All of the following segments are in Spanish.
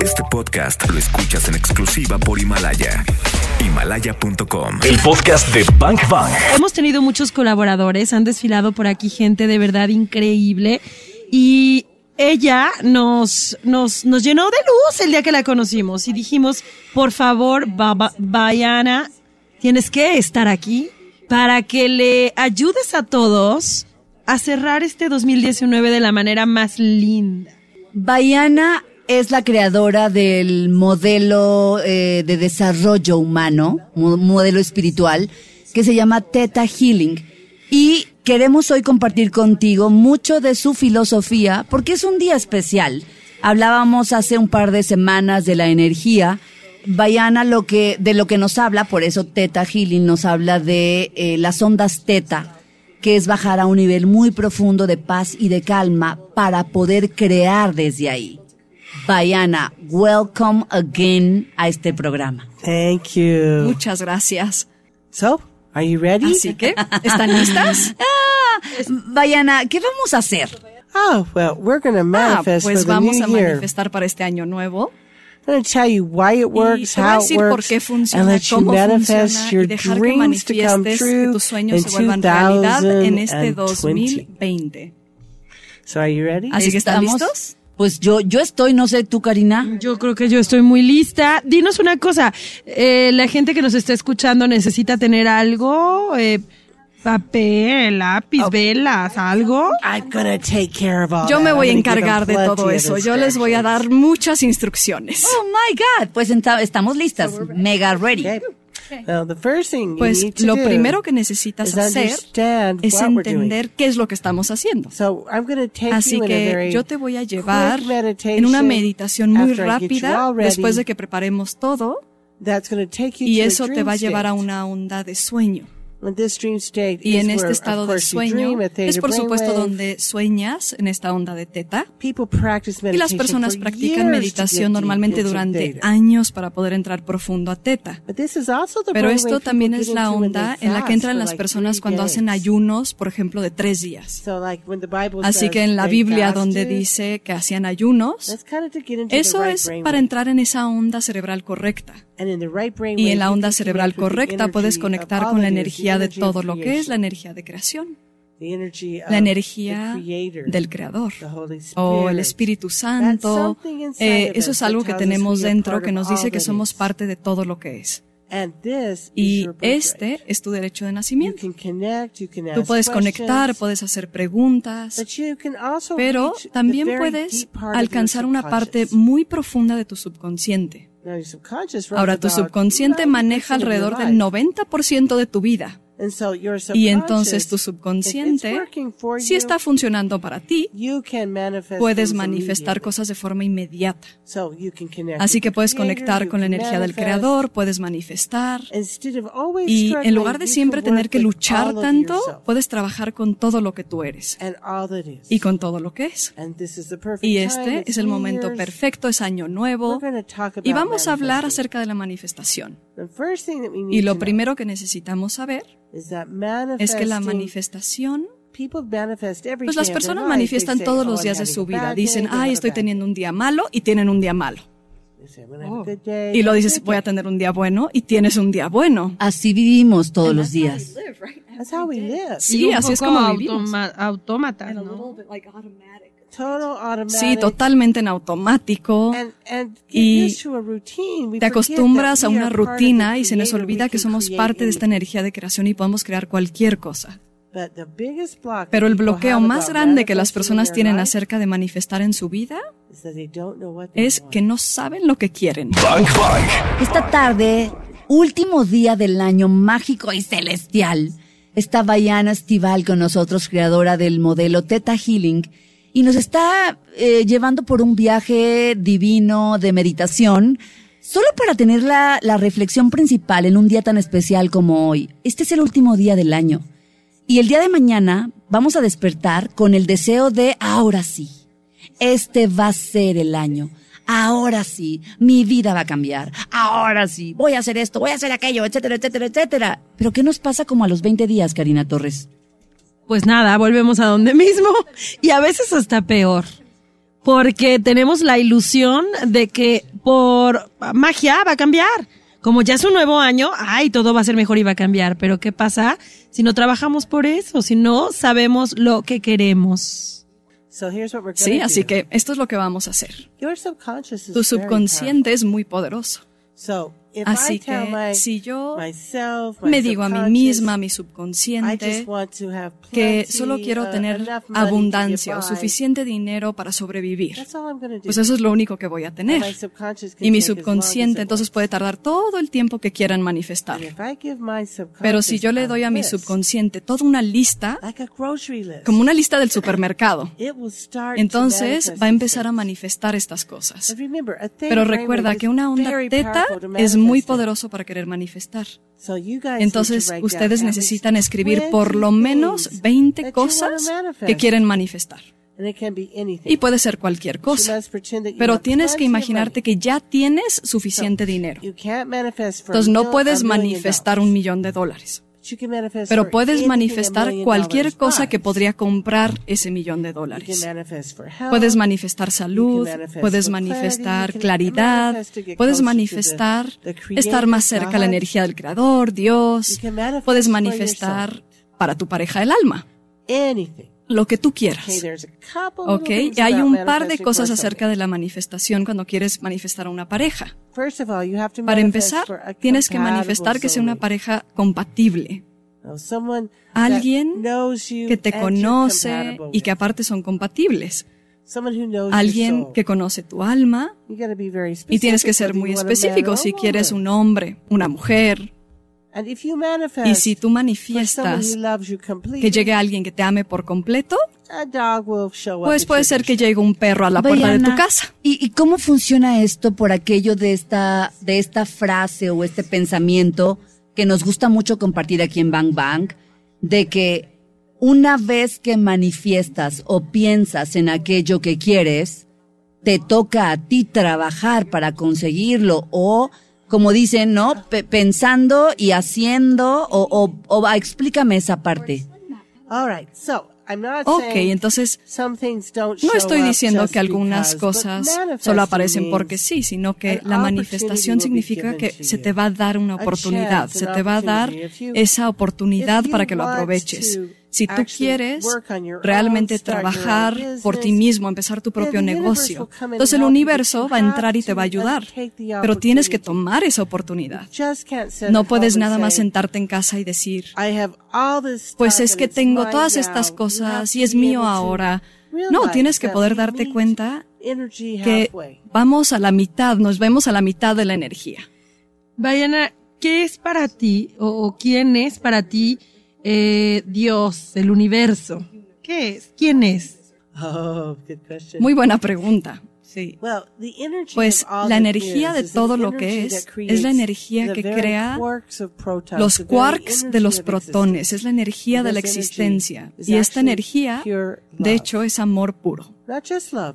Este podcast lo escuchas en exclusiva por Himalaya. Himalaya.com. El podcast de Bank Bang. Hemos tenido muchos colaboradores, han desfilado por aquí gente de verdad increíble y ella nos, nos, nos llenó de luz el día que la conocimos y dijimos, por favor, Bayana, tienes que estar aquí para que le ayudes a todos a cerrar este 2019 de la manera más linda. Bayana es la creadora del modelo eh, de desarrollo humano, modelo espiritual, que se llama Theta Healing. Y queremos hoy compartir contigo mucho de su filosofía, porque es un día especial. Hablábamos hace un par de semanas de la energía. Bayana lo que, de lo que nos habla, por eso Theta Healing nos habla de eh, las ondas Theta, que es bajar a un nivel muy profundo de paz y de calma para poder crear desde ahí. Bayana, welcome again a este programa. Thank you. Muchas gracias. So, are you ready? Así que, ¿están listas? ah, Bayana, ¿qué vamos a hacer? Oh, well, we're going to ah, manifest ah, pues for the vamos new a manifestar para este año nuevo. I'm going to tell you why it works, how it works, and let you manifest your dreams to come true que tus sueños in se vuelvan realidad en este 2020. So, are you ready? Así que, ¿están listos? Pues yo, yo estoy, no sé tú, Karina. Yo creo que yo estoy muy lista. Dinos una cosa, eh, la gente que nos está escuchando necesita tener algo, eh, papel, lápiz, oh. velas, algo. I'm gonna take care of all yo me voy a I'm encargar de todo eso. Yo les voy a dar muchas instrucciones. Oh my God, pues estamos listas, mega ready. Pues lo primero que necesitas hacer es entender qué es lo que estamos haciendo. Así que yo te voy a llevar en una meditación muy rápida después de que preparemos todo y eso te va a llevar a una onda de sueño. Y en este estado de sueño es por supuesto donde sueñas en esta onda de teta. Y las personas practican meditación normalmente durante años para poder entrar profundo a teta. Pero esto también es la onda en la que entran las personas cuando hacen ayunos, por ejemplo, de tres días. Así que en la Biblia donde dice que hacían ayunos, eso es para entrar en esa onda cerebral correcta. Y en la onda cerebral correcta puedes conectar con la energía de todo lo que es la energía de creación. La energía del Creador o el Espíritu Santo. Eh, eso es algo que tenemos dentro que nos dice que somos parte de todo lo que es. Y este es tu derecho de nacimiento. Tú puedes conectar, puedes hacer preguntas, pero también puedes alcanzar una parte muy profunda de tu subconsciente. Ahora, tu subconsciente maneja alrededor del 90% de tu vida. Y entonces tu subconsciente, si está funcionando para ti, puedes manifestar cosas de forma inmediata. Así que puedes conectar con la energía del creador, puedes manifestar. Y en lugar de siempre tener que luchar tanto, puedes trabajar con todo lo que tú eres y con todo lo que es. Y este es el momento perfecto, es año nuevo. Y vamos a hablar acerca de la manifestación. Y lo primero que necesitamos saber es que la manifestación pues las personas manifiestan todos los días de su vida. Dicen, ay, estoy teniendo un día malo y tienen un día malo. Oh. Y lo dices, voy a tener un día bueno y tienes un día bueno. Así vivimos todos los días. Sí, así es como vivimos. Autómata, ¿no? Sí, totalmente en automático. Y te acostumbras a una rutina y se nos olvida que somos parte de esta energía de creación y podemos crear cualquier cosa. Pero el bloqueo más grande que las personas tienen acerca de manifestar en su vida es que no saben lo que quieren. Esta tarde, último día del año mágico y celestial, está Bayana Estival con nosotros, creadora del modelo Theta Healing, y nos está eh, llevando por un viaje divino de meditación, solo para tener la, la reflexión principal en un día tan especial como hoy. Este es el último día del año. Y el día de mañana vamos a despertar con el deseo de ahora sí. Este va a ser el año. Ahora sí, mi vida va a cambiar. Ahora sí, voy a hacer esto, voy a hacer aquello, etcétera, etcétera, etcétera. Pero ¿qué nos pasa como a los 20 días, Karina Torres? Pues nada, volvemos a donde mismo y a veces hasta peor. porque tenemos la ilusión de que por magia va a cambiar. Como ya es un nuevo año, ay, todo va a ser mejor y va a cambiar. Pero ¿qué pasa si no trabajamos por eso? Si no sabemos lo que queremos. Sí, así que esto es lo que vamos a hacer. Tu subconsciente es muy poderoso. Así que si yo me digo a mí misma, a mi subconsciente, que solo quiero tener abundancia o suficiente dinero para sobrevivir, pues eso es lo único que voy a tener. Y mi subconsciente entonces puede tardar todo el tiempo que quieran manifestar. Pero si yo le doy a mi subconsciente toda una lista, como una lista del supermercado, entonces va a empezar a manifestar estas cosas. Pero recuerda que una onda teta es muy poderoso para querer manifestar. Entonces, ustedes necesitan escribir por lo menos 20 cosas que quieren manifestar. Y puede ser cualquier cosa. Pero tienes que imaginarte que ya tienes suficiente dinero. Entonces no puedes manifestar un millón de dólares. Pero puedes manifestar cualquier cosa que podría comprar ese millón de dólares. Puedes manifestar salud, puedes manifestar claridad, puedes manifestar estar más cerca a la energía del Creador, Dios, puedes manifestar para tu pareja el alma lo que tú quieras. Ok, y hay un par de cosas acerca de la manifestación cuando quieres manifestar a una pareja. Para empezar, tienes que manifestar que sea una pareja compatible. Alguien que te conoce y que aparte son compatibles. Alguien que conoce tu alma y tienes que ser muy específico si quieres un hombre, una mujer, y si tú manifiestas que llegue alguien que te ame por completo, pues puede ser que llegue un perro a la puerta de tu casa. ¿Y, cómo funciona esto por aquello de esta, de esta frase o este pensamiento que nos gusta mucho compartir aquí en Bang Bang, de que una vez que manifiestas o piensas en aquello que quieres, te toca a ti trabajar para conseguirlo o como dicen, ¿no? pensando y haciendo, o, o, explícame esa parte. Ok, entonces no estoy diciendo que algunas cosas solo aparecen porque sí, sino que la manifestación significa que se te va a dar una oportunidad, se te va a dar esa oportunidad para que lo aproveches. Si tú quieres realmente trabajar por ti mismo, empezar tu propio negocio, entonces el universo va a entrar y te va a ayudar. Pero tienes que tomar esa oportunidad. No puedes nada más sentarte en casa y decir, pues es que tengo todas estas cosas y es mío ahora. No, tienes que poder darte cuenta que vamos a la mitad, nos vemos a la mitad de la energía. Vayana, ¿qué es para ti o quién es para ti eh, Dios, el universo? ¿Qué es? ¿Quién es? Oh, Muy buena pregunta. Sí. Pues la energía de todo lo que es es la energía que crea los quarks de los protones, es la energía de la existencia. Y esta energía, de hecho, es amor puro.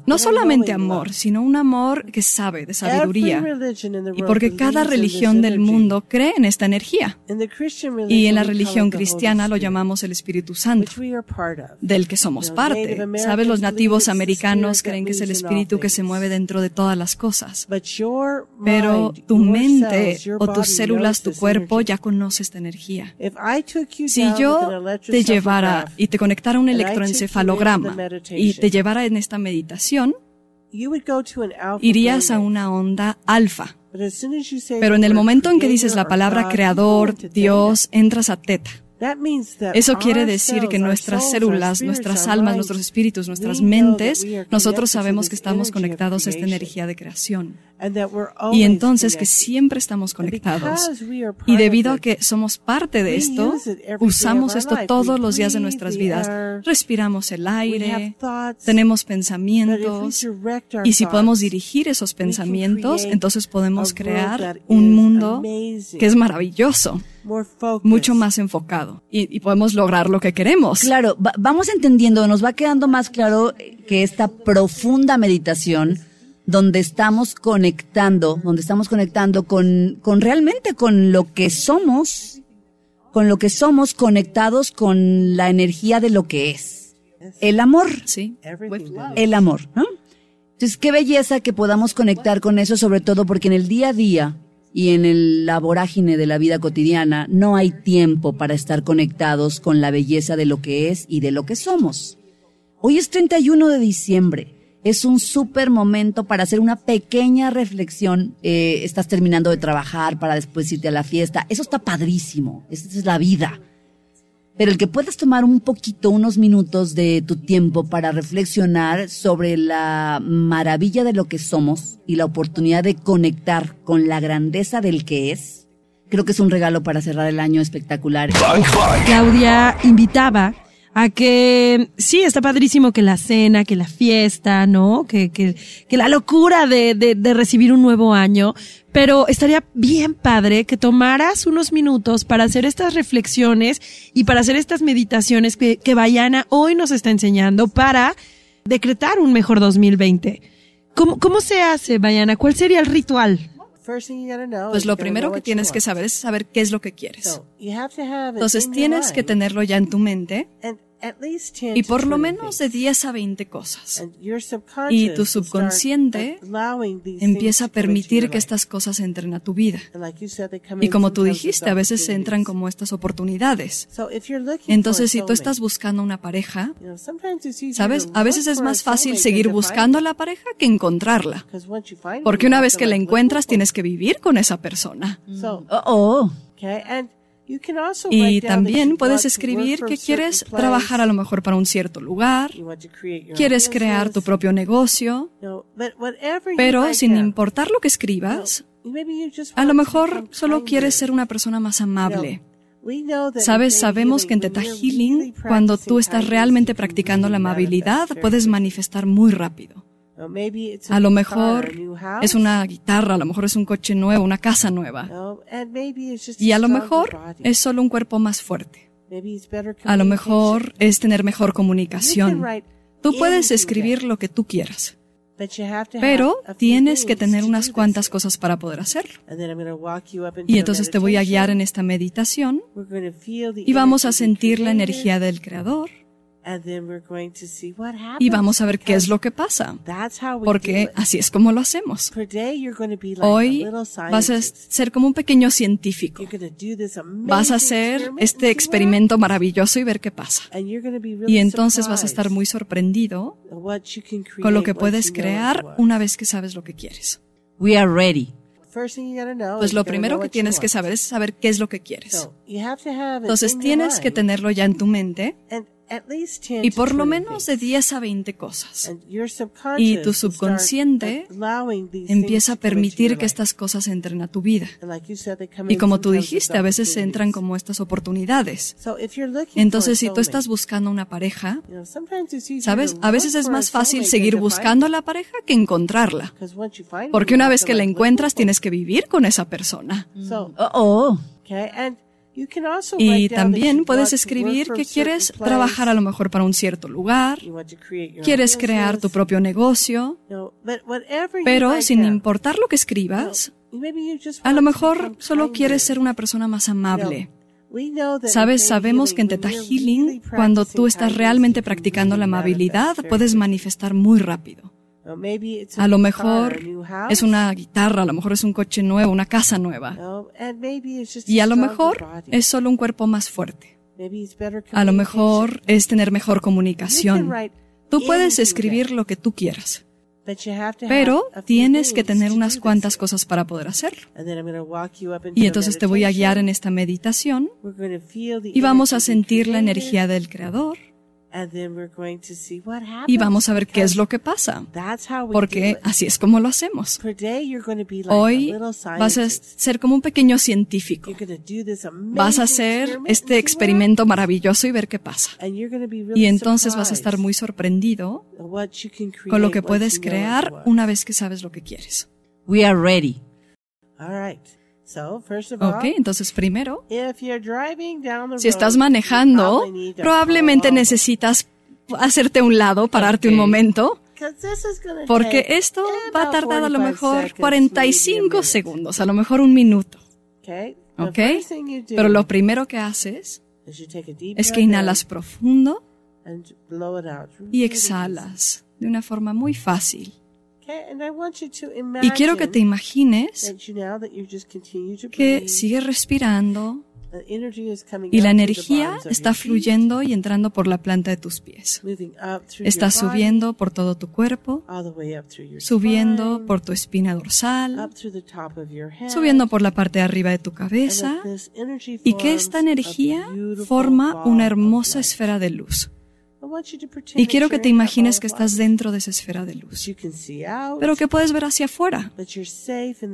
No solamente amor, sino un amor que sabe de sabiduría. Y porque cada religión del mundo cree en esta energía. Y en la religión cristiana lo llamamos el Espíritu Santo, del que somos parte. ¿Sabes? Los nativos americanos creen que es el Espíritu que se mueve dentro de todas las cosas. Pero tu mente o tus células, tu cuerpo ya conoce esta energía. Si yo te llevara y te conectara un electroencefalograma y te llevara en esta meditación, irías a una onda alfa. Pero en el momento en que dices la palabra creador, Dios, entras a teta. Eso quiere decir que nuestras células, nuestras almas, nuestros espíritus, nuestras mentes, nosotros sabemos que estamos conectados a esta energía de creación. Y entonces que siempre estamos conectados. Y debido a que somos parte de esto, usamos esto todos los días de nuestras vidas. Respiramos el aire, tenemos pensamientos. Y si podemos dirigir esos pensamientos, entonces podemos crear un mundo que es maravilloso mucho más enfocado y, podemos lograr lo que queremos. Claro, vamos entendiendo, nos va quedando más claro que esta profunda meditación donde estamos conectando, donde estamos conectando con, con realmente con lo que somos, con lo que somos conectados con la energía de lo que es. El amor. Sí. El amor, ¿no? Entonces, qué belleza que podamos conectar con eso, sobre todo porque en el día a día y en el, la vorágine de la vida cotidiana no hay tiempo para estar conectados con la belleza de lo que es y de lo que somos. Hoy es 31 de diciembre. Es un súper momento para hacer una pequeña reflexión. Eh, estás terminando de trabajar para después irte a la fiesta. Eso está padrísimo. Esa es la vida pero el que puedas tomar un poquito, unos minutos de tu tiempo para reflexionar sobre la maravilla de lo que somos y la oportunidad de conectar con la grandeza del que es, creo que es un regalo para cerrar el año espectacular. Claudia invitaba a que sí, está padrísimo que la cena, que la fiesta, ¿no? Que, que, que la locura de, de, de recibir un nuevo año, pero estaría bien padre que tomaras unos minutos para hacer estas reflexiones y para hacer estas meditaciones que, que Bayana hoy nos está enseñando para decretar un mejor 2020. ¿Cómo, cómo se hace, Bayana? ¿Cuál sería el ritual? Pues lo primero que tienes que saber es saber qué es lo que quieres. Entonces tienes que tenerlo ya en tu mente y por lo menos de 10 a 20 cosas. Y tu subconsciente empieza a permitir que estas cosas entren a tu vida. Y como tú dijiste, a veces entran como estas oportunidades. Entonces, si tú estás buscando una pareja, ¿sabes? A veces es más fácil seguir buscando a la pareja que encontrarla. Porque una vez que la encuentras, tienes que vivir con esa persona. Oh, y también puedes escribir que quieres trabajar a lo mejor para un cierto lugar, quieres crear tu propio negocio, pero sin importar lo que escribas, a lo mejor solo quieres ser una persona más amable. Sabes, sabemos que en Teta Healing, cuando tú estás realmente practicando la amabilidad, puedes manifestar muy rápido. A lo mejor es una guitarra, a lo mejor es un coche nuevo, una casa nueva. Y a lo mejor es solo un cuerpo más fuerte. A lo mejor es tener mejor comunicación. Tú puedes escribir lo que tú quieras. Pero tienes que tener unas cuantas cosas para poder hacerlo. Y entonces te voy a guiar en esta meditación y vamos a sentir la energía del Creador y vamos a ver qué es lo que pasa, porque así es como lo hacemos. Hoy vas a ser como un pequeño científico. Vas a hacer este experimento maravilloso y ver qué pasa. Y entonces vas a estar muy sorprendido con lo que puedes crear una vez que sabes lo que quieres. We are ready. Pues lo primero que tienes que saber es saber qué es lo que quieres. Entonces tienes que tenerlo ya en tu mente y por lo menos de 10 a 20 cosas. Y tu subconsciente empieza a permitir que estas cosas entren a tu vida. Y como tú dijiste, a veces entran como estas oportunidades. Entonces, si tú estás buscando una pareja, ¿sabes? A veces es más fácil seguir buscando a la pareja que encontrarla. Porque una vez que la encuentras, tienes que vivir con esa persona. Oh. Y también puedes escribir que quieres trabajar a lo mejor para un cierto lugar, quieres crear tu propio negocio, pero sin importar lo que escribas, a lo mejor solo quieres ser una persona más amable. Sabes, sabemos que en Teta Healing, cuando tú estás realmente practicando la amabilidad, puedes manifestar muy rápido. A lo mejor es una guitarra, a lo mejor es un coche nuevo, una casa nueva. Y a lo mejor es solo un cuerpo más fuerte. A lo mejor es tener mejor comunicación. Tú puedes escribir lo que tú quieras. Pero tienes que tener unas cuantas cosas para poder hacerlo. Y entonces te voy a guiar en esta meditación y vamos a sentir la energía del Creador y vamos a ver qué es lo que pasa, porque así es como lo hacemos. Hoy vas a ser como un pequeño científico. Vas a hacer este experimento maravilloso y ver qué pasa. Y entonces vas a estar muy sorprendido con lo que puedes crear una vez que sabes lo que quieres. We are ready. Ok, entonces primero, si estás manejando, probablemente necesitas hacerte un lado, pararte un momento, porque esto va a tardar a lo mejor 45 segundos, a lo mejor un minuto. Ok, pero lo primero que haces es que inhalas profundo y exhalas de una forma muy fácil. Y quiero que te imagines que sigues respirando y la energía está fluyendo y entrando por la planta de tus pies. Está subiendo por todo tu cuerpo, subiendo por tu espina dorsal, subiendo por la parte de arriba de tu cabeza y que esta energía forma una hermosa esfera de luz. Y quiero que te imagines que estás dentro de esa esfera de luz, pero que puedes ver hacia afuera,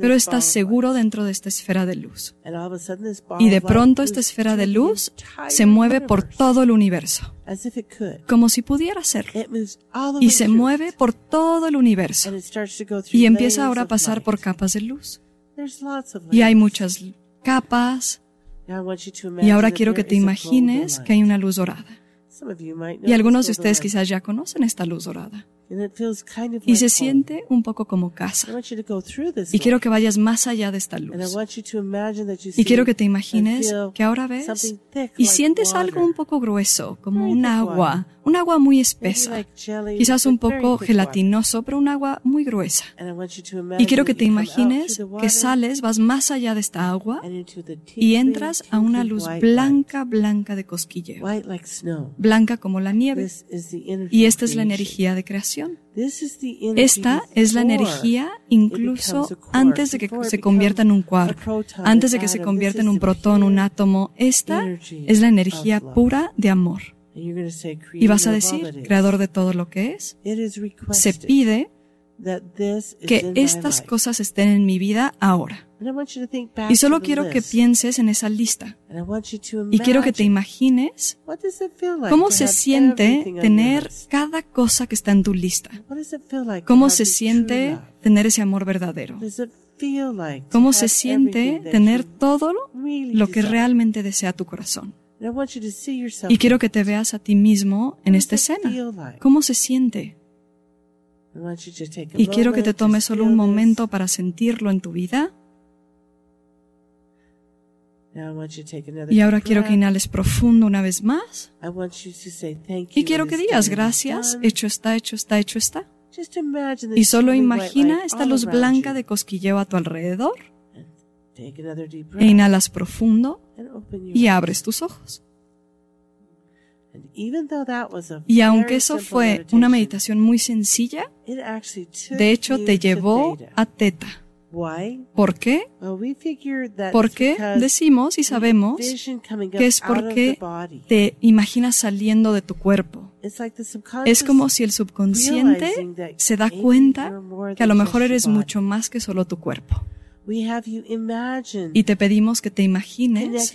pero estás seguro dentro de esta esfera de luz. Y de pronto esta esfera de luz se mueve por todo el universo, como si pudiera ser. Y se mueve por todo el universo. Y empieza ahora a pasar por capas de luz. Y hay muchas capas. Y ahora quiero que te imagines que hay una luz dorada. Y algunos de ustedes quizás ya conocen esta luz dorada. Y se siente un poco como casa. Y quiero que vayas más allá de esta luz. Y quiero que te imagines que ahora ves y sientes algo un poco grueso, como un agua, un agua muy espesa, quizás un poco gelatinoso, pero un agua muy gruesa. Y quiero que te imagines que sales, vas más allá de esta agua y entras a una luz blanca, blanca de cosquilleo, blanca como la nieve. Y esta es la energía de creación. Esta es la energía incluso antes de que se convierta en un quark, antes de que se convierta en un protón, un átomo. Esta es la energía pura de amor. Y vas a decir, creador de todo lo que es, se pide que estas cosas estén en mi vida ahora. Y solo quiero que pienses en esa lista. Y quiero que te imagines cómo se siente tener cada cosa que está en tu lista. Cómo se siente tener ese amor verdadero. Cómo se siente tener todo lo que realmente desea tu corazón. Y quiero que te veas a ti mismo en esta escena. ¿Cómo se siente? Y quiero que te tomes solo un momento para sentirlo en tu vida. Y ahora quiero que inhales profundo una vez más. Y quiero que digas gracias, hecho está, hecho está, hecho está. Y solo imagina esta luz blanca de cosquilleo a tu alrededor. E inhalas profundo y abres tus ojos. Y aunque eso fue una meditación muy sencilla, de hecho te llevó a teta. ¿Por qué? Porque decimos y sabemos que es porque te imaginas saliendo de tu cuerpo. Es como si el subconsciente se da cuenta que a lo mejor eres mucho más que solo tu cuerpo. Y te pedimos que te imagines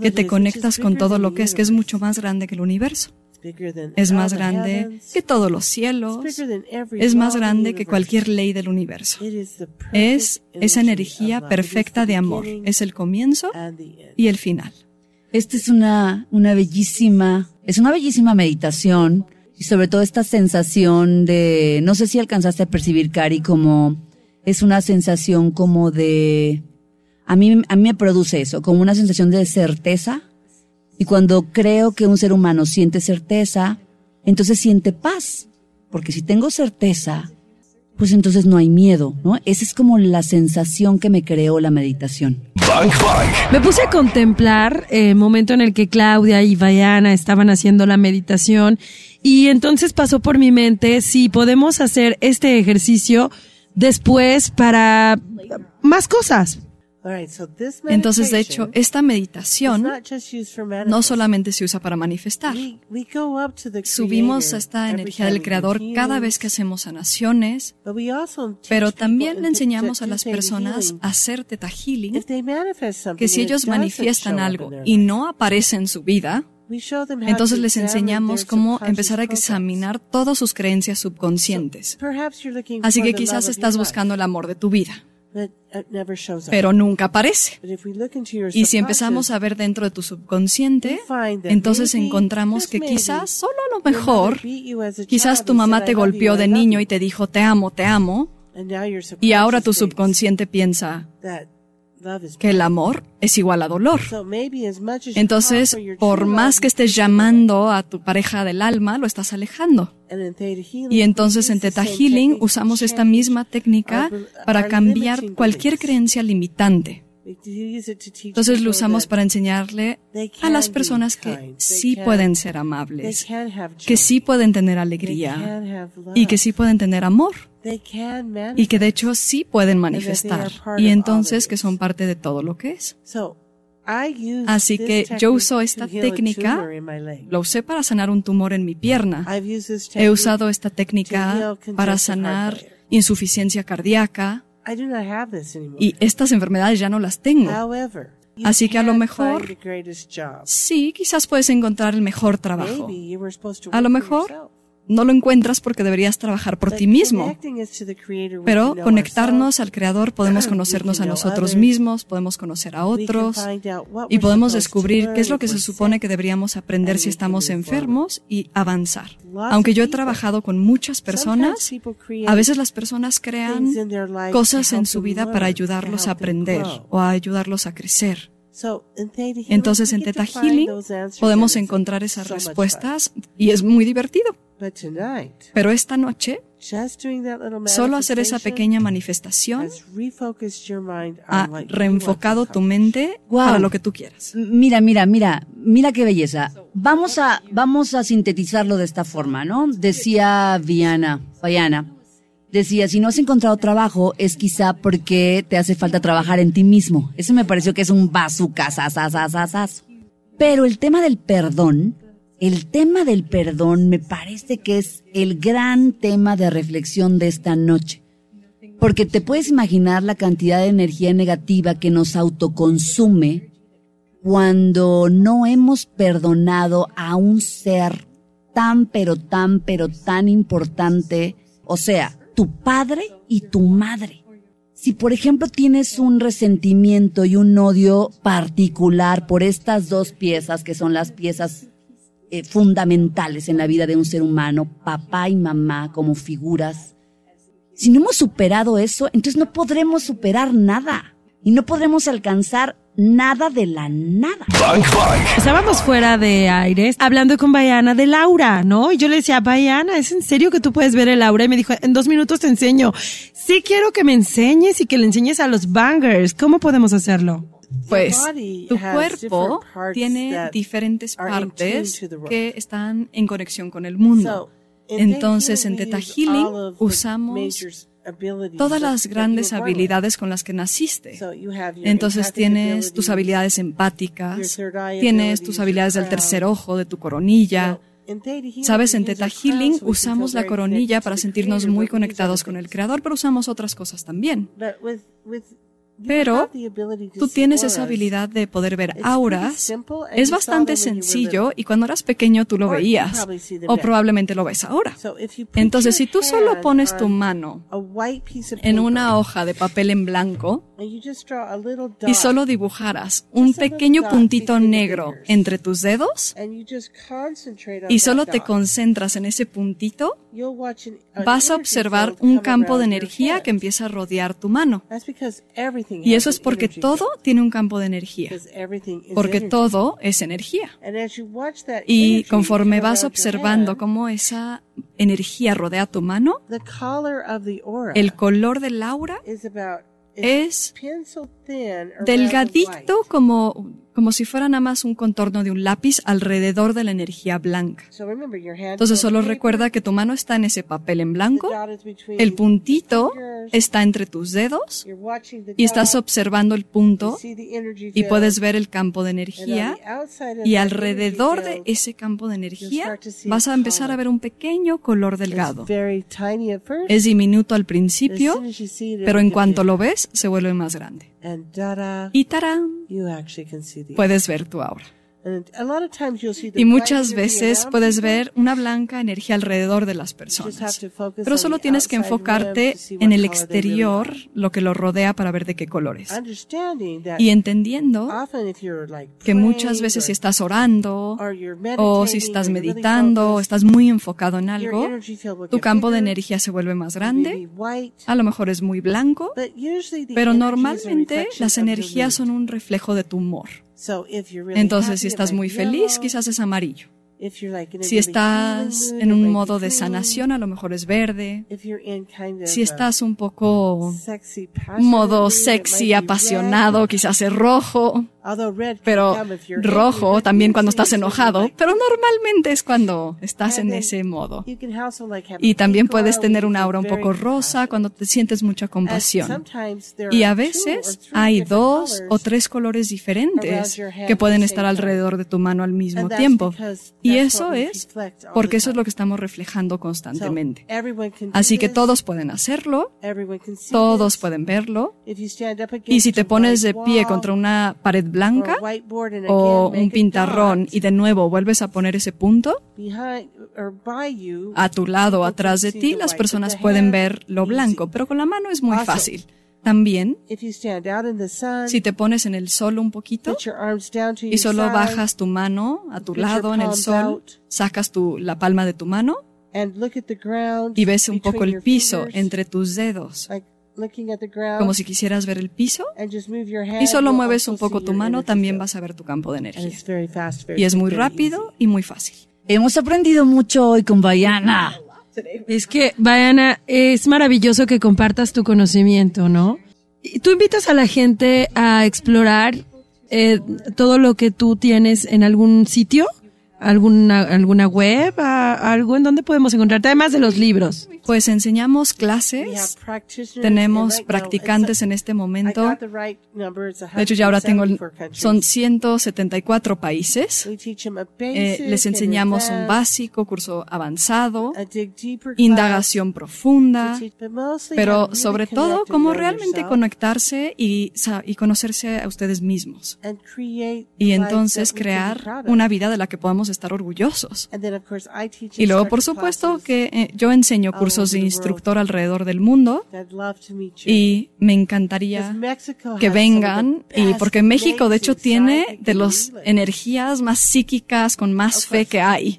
que te conectas con todo lo que es, que es mucho más grande que el universo. Es más grande que todos los cielos. Es más grande que cualquier ley del universo. Es esa energía perfecta de amor. Es el comienzo y el final. Esta es una, una bellísima, es una bellísima meditación y sobre todo esta sensación de, no sé si alcanzaste a percibir, Cari, como es una sensación como de, a mí, a mí me produce eso, como una sensación de certeza. Y cuando creo que un ser humano siente certeza, entonces siente paz. Porque si tengo certeza, pues entonces no hay miedo, ¿no? Esa es como la sensación que me creó la meditación. Me puse a contemplar el momento en el que Claudia y Vayana estaban haciendo la meditación y entonces pasó por mi mente si podemos hacer este ejercicio después para más cosas. Entonces, de hecho, esta meditación no solamente se usa para manifestar. Subimos a esta energía del Creador cada vez que hacemos sanaciones, pero también le enseñamos a las personas a hacer Teta Healing, que si ellos manifiestan algo y no aparece en su vida, entonces les enseñamos cómo empezar a examinar todas sus creencias subconscientes. Así que quizás estás buscando el amor de tu vida, pero nunca aparece. Y si empezamos a ver dentro de tu subconsciente, entonces encontramos que quizás, solo a lo mejor, quizás tu mamá te golpeó de niño y te dijo te amo, te amo, y ahora tu subconsciente piensa, que el amor es igual a dolor. Entonces, por más que estés llamando a tu pareja del alma, lo estás alejando. Y entonces en Theta Healing usamos esta misma técnica para cambiar cualquier creencia limitante. Entonces lo usamos para enseñarle a las personas que sí pueden ser amables, que sí pueden tener alegría y que sí pueden tener amor y que de hecho sí pueden manifestar y entonces que son parte de todo lo que es. Así que yo uso esta técnica, lo usé para sanar un tumor en mi pierna. He usado esta técnica para sanar insuficiencia cardíaca. Y estas enfermedades ya no las tengo. Así que a lo mejor, sí, quizás puedes encontrar el mejor trabajo. A lo mejor no lo encuentras porque deberías trabajar por ti mismo. Pero conectarnos al Creador podemos conocernos a nosotros mismos, podemos conocer a otros y podemos descubrir qué es lo que se supone que deberíamos aprender si estamos enfermos y avanzar. Aunque yo he trabajado con muchas personas, a veces las personas crean cosas en su vida para ayudarlos a aprender o a ayudarlos a crecer. Entonces en Theta Healing podemos encontrar esas respuestas y es muy divertido. Pero esta noche, solo hacer esa pequeña manifestación ha reenfocado tu mente para lo que tú quieras. Mira, mira, mira, mira qué belleza. Vamos a, vamos a sintetizarlo de esta forma, ¿no? Decía Viana, Viana, decía, si no has encontrado trabajo, es quizá porque te hace falta trabajar en ti mismo. Eso me pareció que es un bazooka, Pero el tema del perdón el tema del perdón me parece que es el gran tema de reflexión de esta noche. Porque te puedes imaginar la cantidad de energía negativa que nos autoconsume cuando no hemos perdonado a un ser tan, pero tan, pero tan importante, o sea, tu padre y tu madre. Si por ejemplo tienes un resentimiento y un odio particular por estas dos piezas, que son las piezas eh, fundamentales en la vida de un ser humano, papá y mamá como figuras. Si no hemos superado eso, entonces no podremos superar nada y no podremos alcanzar nada de la nada. Estábamos fuera de aires hablando con Bayana de Laura, ¿no? Y yo le decía, Bayana, ¿es en serio que tú puedes ver el aura? Y me dijo, en dos minutos te enseño. Sí quiero que me enseñes y que le enseñes a los bangers. ¿Cómo podemos hacerlo? Pues tu cuerpo tiene diferentes partes que están en conexión con el mundo. Entonces en Theta Healing usamos todas las grandes habilidades con las que naciste. Entonces tienes tus habilidades empáticas, tienes tus habilidades del tercer ojo, de tu coronilla. Sabes, en Theta Healing usamos la coronilla para sentirnos muy conectados con el Creador, pero usamos otras cosas también. Pero tú tienes esa habilidad de poder ver auras. Es bastante sencillo y cuando eras pequeño tú lo veías o probablemente lo ves ahora. Entonces, si tú solo pones tu mano en una hoja de papel en blanco y solo dibujaras un pequeño puntito negro entre tus dedos y solo te concentras en ese puntito, vas a observar un campo de energía que empieza a rodear tu mano. Y eso es porque todo tiene un campo de energía, porque todo es energía. Y conforme vas observando cómo esa energía rodea tu mano, el color del aura es delgadito como, como si fuera nada más un contorno de un lápiz alrededor de la energía blanca. Entonces solo recuerda que tu mano está en ese papel en blanco, el puntito está entre tus dedos y estás observando el punto y puedes ver el campo de energía y alrededor de ese campo de energía vas a empezar a ver un pequeño color delgado. Es diminuto al principio, pero en cuanto lo ves se vuelve más grande. Y tarán, puedes ver tu aura. Y muchas veces puedes ver una blanca energía alrededor de las personas. Pero solo tienes que enfocarte en el exterior, lo que lo rodea para ver de qué colores. Y entendiendo que muchas veces si estás orando o si estás meditando o estás muy enfocado en algo, tu campo de energía se vuelve más grande. A lo mejor es muy blanco, pero normalmente las energías son un reflejo de tu humor. Entonces, si estás muy feliz, quizás es amarillo. Si estás en un modo de sanación, a lo mejor es verde. Si estás un poco modo sexy, apasionado, quizás es rojo pero rojo también cuando estás enojado, pero normalmente es cuando estás en ese modo. Y también puedes tener una aura un poco rosa cuando te sientes mucha compasión. Y a veces hay dos o tres colores diferentes que pueden estar alrededor de tu mano al mismo tiempo. Y eso es porque eso es lo que estamos reflejando constantemente. Así que todos pueden hacerlo, todos pueden verlo. Y si te pones de pie contra una pared blanca o un pintarrón y de nuevo vuelves a poner ese punto, a tu lado o atrás de ti, las personas pueden ver lo blanco, pero con la mano es muy fácil. También, si te pones en el sol un poquito y solo bajas tu mano a tu lado en el sol, sacas tu, la palma de tu mano y ves un poco el piso entre tus dedos como si quisieras ver el piso y solo mueves un poco tu mano, también vas a ver tu campo de energía. Y es muy rápido y muy fácil. Hemos aprendido mucho hoy con Bayana. Es que, Bayana, es maravilloso que compartas tu conocimiento, ¿no? Tú invitas a la gente a explorar eh, todo lo que tú tienes en algún sitio alguna, alguna web, algo en donde podemos encontrarte, además de los libros? Pues enseñamos clases, tenemos practicantes en este momento. De hecho, ya ahora tengo, son 174 países. Eh, les enseñamos un básico, curso avanzado, indagación profunda, pero sobre todo cómo realmente conectarse y, y conocerse a ustedes mismos. Y entonces crear una vida de la que podamos estar orgullosos. Y luego, por supuesto, que eh, yo enseño cursos de instructor alrededor del mundo y me encantaría que vengan y porque México de hecho tiene de las energías más psíquicas con más fe que hay.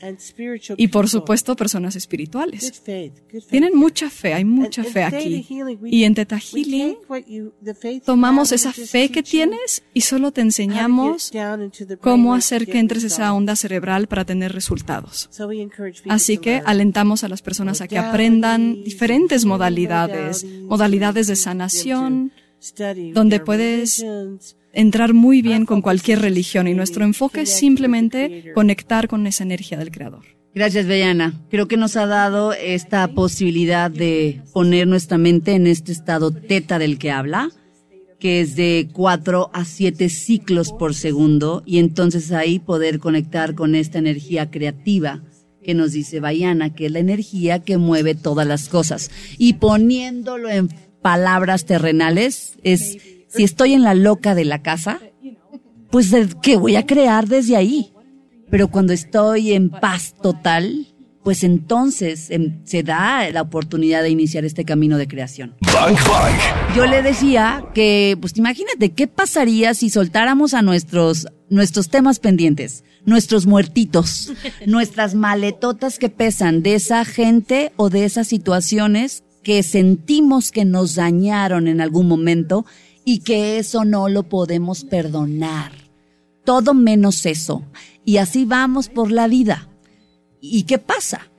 y por supuesto personas espirituales. Tienen mucha fe, hay mucha fe aquí. Y en Teta Healing tomamos esa fe que tienes y solo te enseñamos cómo hacer que entres esa onda cerebral para tener resultados. Así que alentamos a las personas a que aprendan diferentes modalidades, modalidades de sanación, donde puedes entrar muy bien con cualquier religión y nuestro enfoque es simplemente conectar con esa energía del Creador. Gracias, Bellana. Creo que nos ha dado esta posibilidad de poner nuestra mente en este estado teta del que habla que es de 4 a 7 ciclos por segundo y entonces ahí poder conectar con esta energía creativa que nos dice Bayana, que es la energía que mueve todas las cosas. Y poniéndolo en palabras terrenales, es si estoy en la loca de la casa, pues ¿qué voy a crear desde ahí? Pero cuando estoy en paz total, pues entonces em, se da la oportunidad de iniciar este camino de creación. Yo le decía que, pues imagínate, ¿qué pasaría si soltáramos a nuestros, nuestros temas pendientes, nuestros muertitos, nuestras maletotas que pesan de esa gente o de esas situaciones que sentimos que nos dañaron en algún momento y que eso no lo podemos perdonar? Todo menos eso. Y así vamos por la vida ¿Y qué pasa?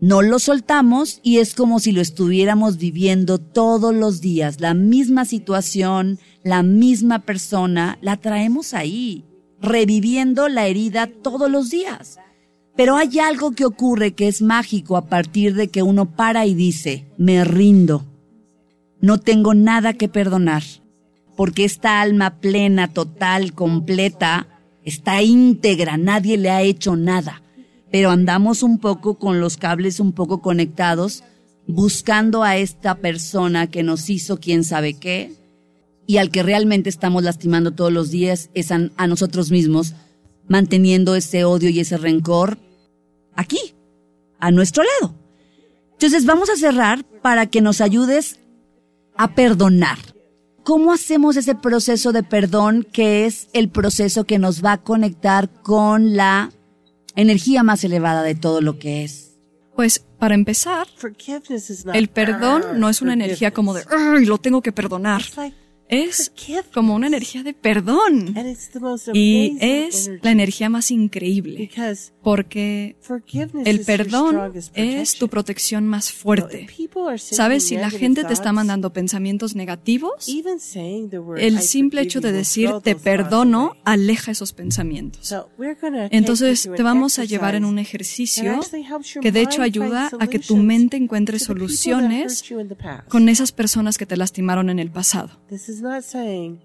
No lo soltamos y es como si lo estuviéramos viviendo todos los días. La misma situación, la misma persona, la traemos ahí, reviviendo la herida todos los días. Pero hay algo que ocurre que es mágico a partir de que uno para y dice, me rindo. No tengo nada que perdonar, porque esta alma plena, total, completa, está íntegra, nadie le ha hecho nada pero andamos un poco con los cables un poco conectados, buscando a esta persona que nos hizo quién sabe qué, y al que realmente estamos lastimando todos los días es a, nosotros mismos, manteniendo ese odio y ese rencor aquí, a nuestro lado. Entonces vamos a cerrar para que nos ayudes a perdonar. ¿Cómo hacemos ese proceso de perdón que es el proceso que nos va a conectar con la energía más elevada de todo lo que es? Pues para empezar, el perdón no es una energía como de, ¡ay, lo tengo que perdonar! Es como una energía de perdón. Y es la energía más increíble. Porque el perdón es tu protección más fuerte. ¿Sabes? Si la gente te está mandando pensamientos negativos, el simple hecho de decir te perdono aleja esos pensamientos. Entonces te vamos a llevar en un ejercicio que de hecho ayuda a que tu mente encuentre soluciones con esas personas que te lastimaron en el pasado.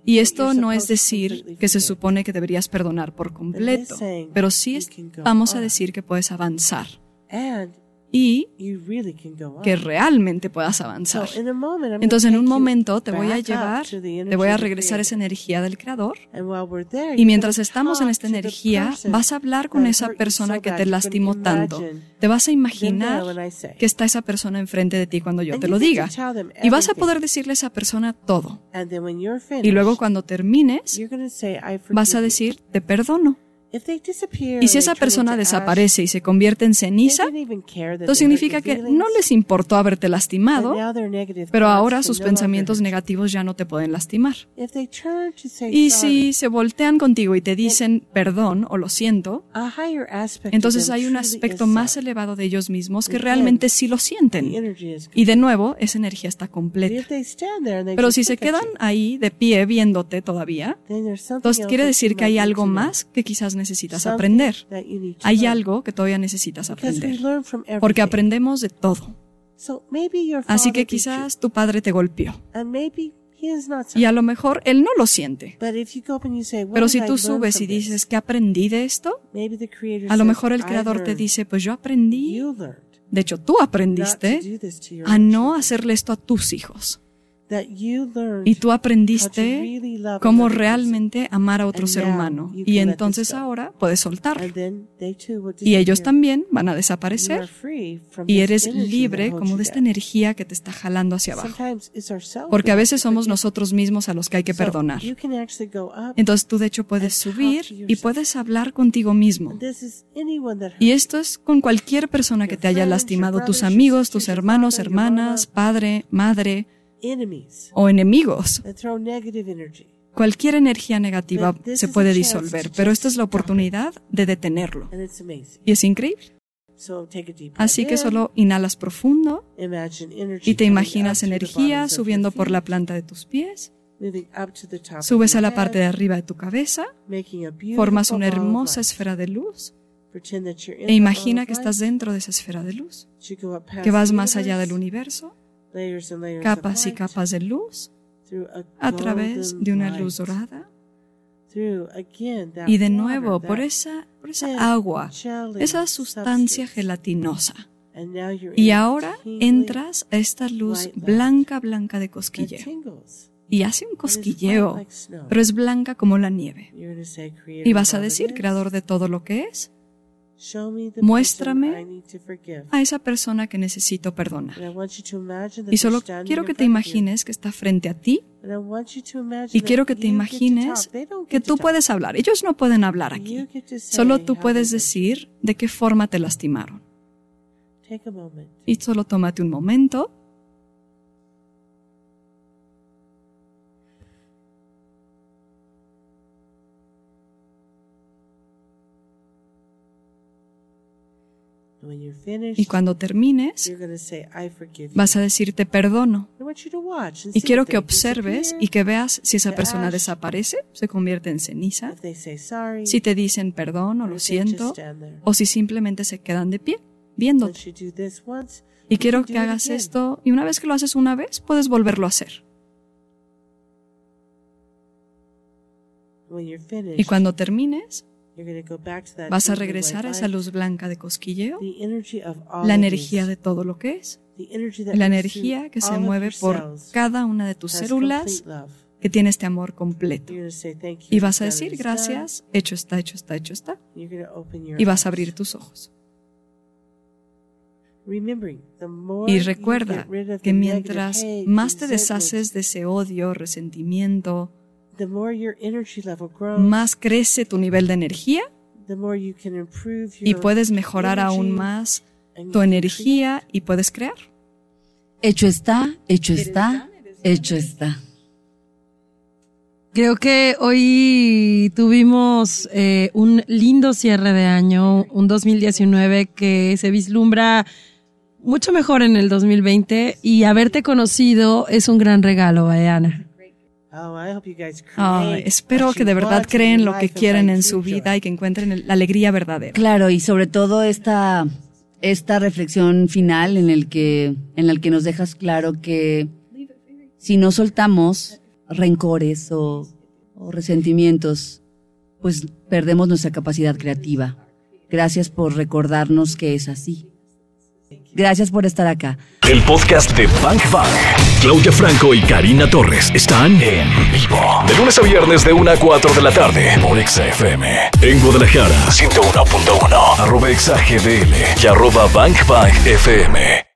Y esto no es decir que se supone que deberías perdonar por completo, pero sí vamos a decir que puedes avanzar y que realmente puedas avanzar. Entonces, en un momento te voy a llevar, te voy a regresar esa energía del Creador. Y mientras estamos en esta energía, vas a hablar con esa persona que te lastimó tanto. Te vas a imaginar que está esa persona enfrente de ti cuando yo te lo diga. Y vas a poder decirle a esa persona todo. Y luego cuando termines, vas a decir, te perdono. Y si esa persona desaparece y se convierte en ceniza, eso significa que no les importó haberte lastimado, pero ahora sus pensamientos negativos ya no te pueden lastimar. Y si se voltean contigo y te dicen perdón o lo siento, entonces hay un aspecto más elevado de ellos mismos que realmente sí lo sienten. Y de nuevo, esa energía está completa. Pero si se quedan ahí de pie viéndote todavía, entonces quiere decir que hay algo más que quizás necesitas aprender. Hay algo que todavía necesitas aprender. Porque aprendemos de todo. Así que quizás tu padre te golpeó. Y a lo mejor él no lo siente. Pero si tú subes y dices que aprendí de esto, a lo mejor el creador te dice, pues yo aprendí. De hecho, tú aprendiste a no hacerle esto a tus hijos. Y tú aprendiste cómo realmente amar a otro ser humano. Y entonces ahora puedes soltarlo. Y ellos también van a desaparecer. Y eres libre como de esta energía que te está jalando hacia abajo. Porque a veces somos nosotros mismos a los que hay que perdonar. Entonces tú de hecho puedes subir y puedes hablar contigo mismo. Y esto es con cualquier persona que te haya lastimado, tus amigos, tus hermanos, hermanas, padre, madre o enemigos. Cualquier energía negativa se puede disolver, pero esta es la oportunidad de detenerlo. Y es increíble. Así que solo inhalas profundo y te imaginas energía subiendo por la planta de tus pies. Subes a la parte de arriba de tu cabeza, formas una hermosa esfera de luz. E imagina que estás dentro de esa esfera de luz, que vas más allá del universo capas y capas de luz a través de una luz dorada. Y de nuevo, por esa, por esa agua, esa sustancia gelatinosa. Y ahora entras a esta luz blanca, blanca de cosquilleo. Y hace un cosquilleo, pero es blanca como la nieve. Y vas a decir, creador de todo lo que es, Muéstrame a esa persona que necesito perdonar. Y solo quiero que te imagines que está frente a ti y quiero que te imagines que tú puedes hablar. Ellos no pueden hablar aquí. Solo tú puedes decir de qué forma te lastimaron. Y solo tómate un momento Y cuando termines, vas a decir te perdono. Y quiero que observes y que veas si esa persona desaparece, se convierte en ceniza, si te dicen perdón o lo siento, o si simplemente se quedan de pie, viéndote. Y quiero que hagas esto. Y una vez que lo haces una vez, puedes volverlo a hacer. Y cuando termines, Vas a regresar a esa luz blanca de cosquilleo, la energía de todo lo que es, la energía que se mueve por cada una de tus células, que tiene este amor completo. Y vas a decir, gracias, hecho está, hecho está, hecho está. Y vas a abrir tus ojos. Y recuerda que mientras más te deshaces de ese odio, resentimiento, más crece tu nivel de energía y puedes mejorar aún más tu energía y puedes crear. Hecho está, hecho está, hecho está. Creo que hoy tuvimos eh, un lindo cierre de año, un 2019 que se vislumbra mucho mejor en el 2020 y haberte conocido es un gran regalo, Diana. Oh, espero que de verdad creen lo que quieren en su vida y que encuentren la alegría verdadera. Claro, y sobre todo esta, esta reflexión final en el que, en el que nos dejas claro que si no soltamos rencores o, o resentimientos, pues perdemos nuestra capacidad creativa. Gracias por recordarnos que es así. Gracias por estar acá. El podcast de Bank Bank. Claudia Franco y Karina Torres están en vivo. De lunes a viernes de 1 a 4 de la tarde por XFM. En Guadalajara, 101.1. Arroba XAGDL y arroba Bank Bank FM.